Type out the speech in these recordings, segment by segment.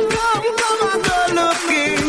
love, you know my good looking.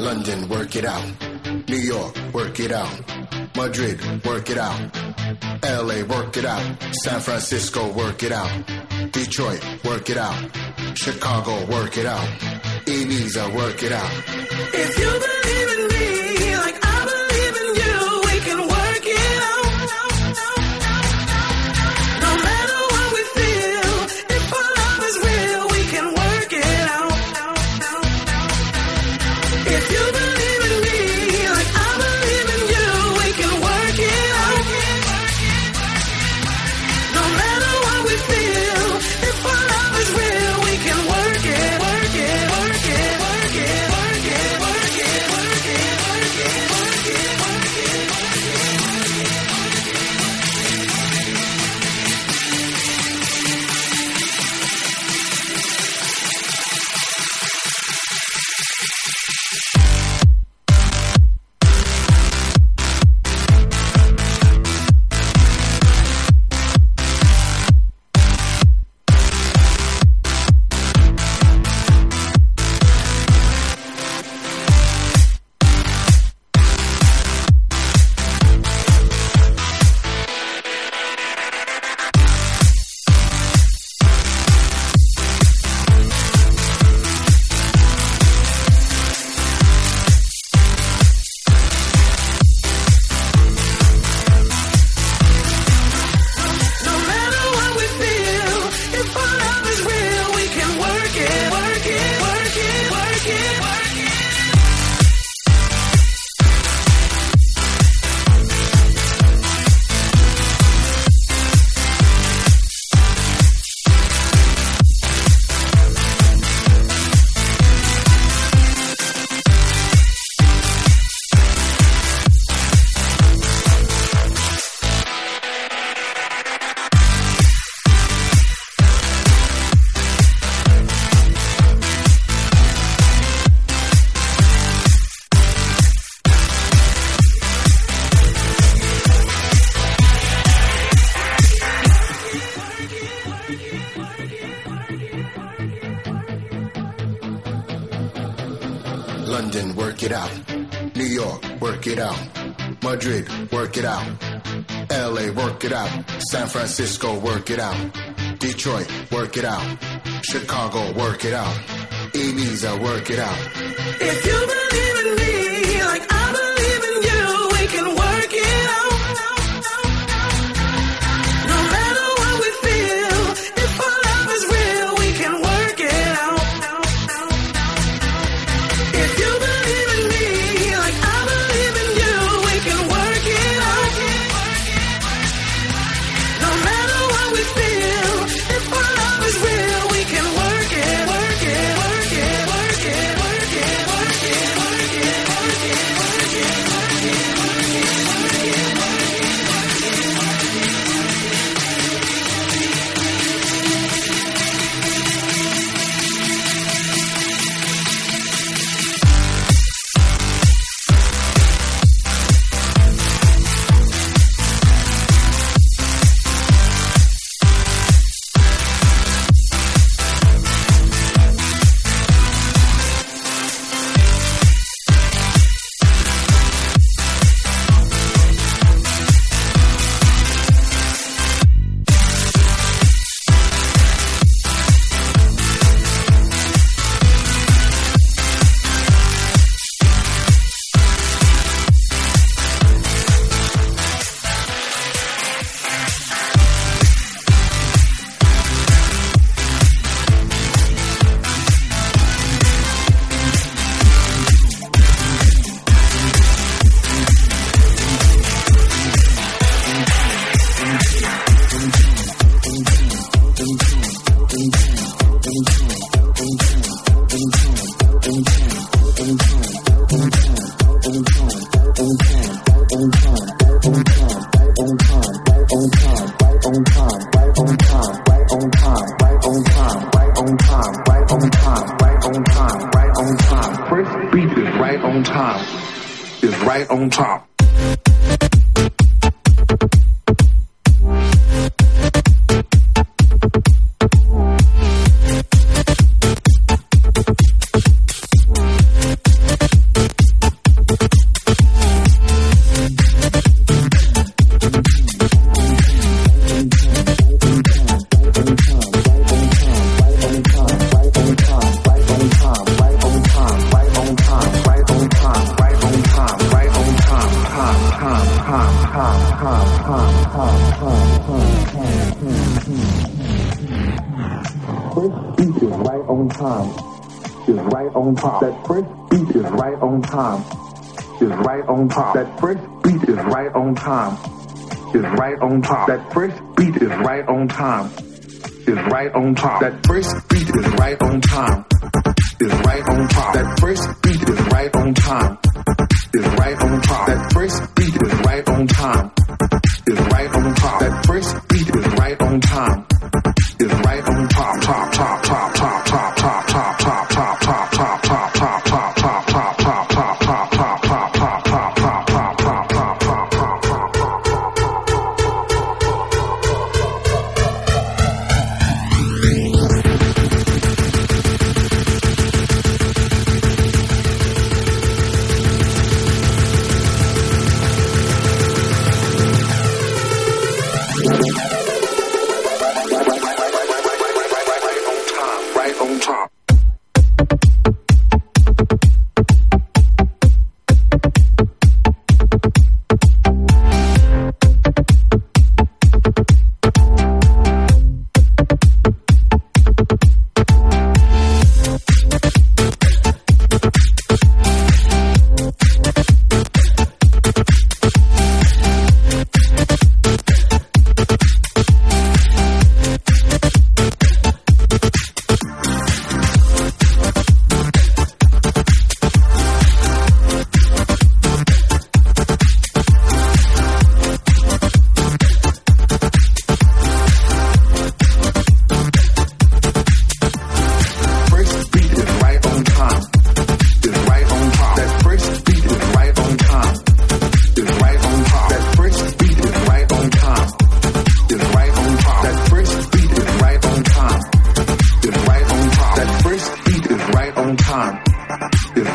London, work it out. New York, work it out. Madrid, work it out. LA, work it out. San Francisco, work it out. Detroit, work it out. Chicago, work it out. Ibiza, work it out. If you believe. work it out. San Francisco, work it out. Detroit, work it out. Chicago, work it out. Ibiza, work it out. If you is right on time. Is right on time. That first beat is right on time. Is right on time. That first beat is right on time. Is right on time. That first beat is right on time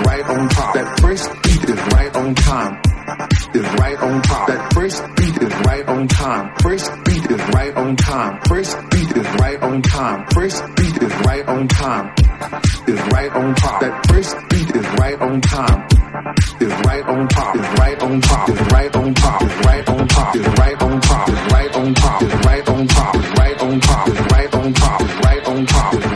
right on top. That first beat is right on time. Is right on top. That first beat is right on time. First beat is right on time. First beat is right on time. First beat is right on time. Is right on top. That first beat is right on time. Is right on top. Is right on top. Is right on top. Is right on top. Is right on top. Is right on top. Is right on top. Is right on top. Is right on top. Is right on top.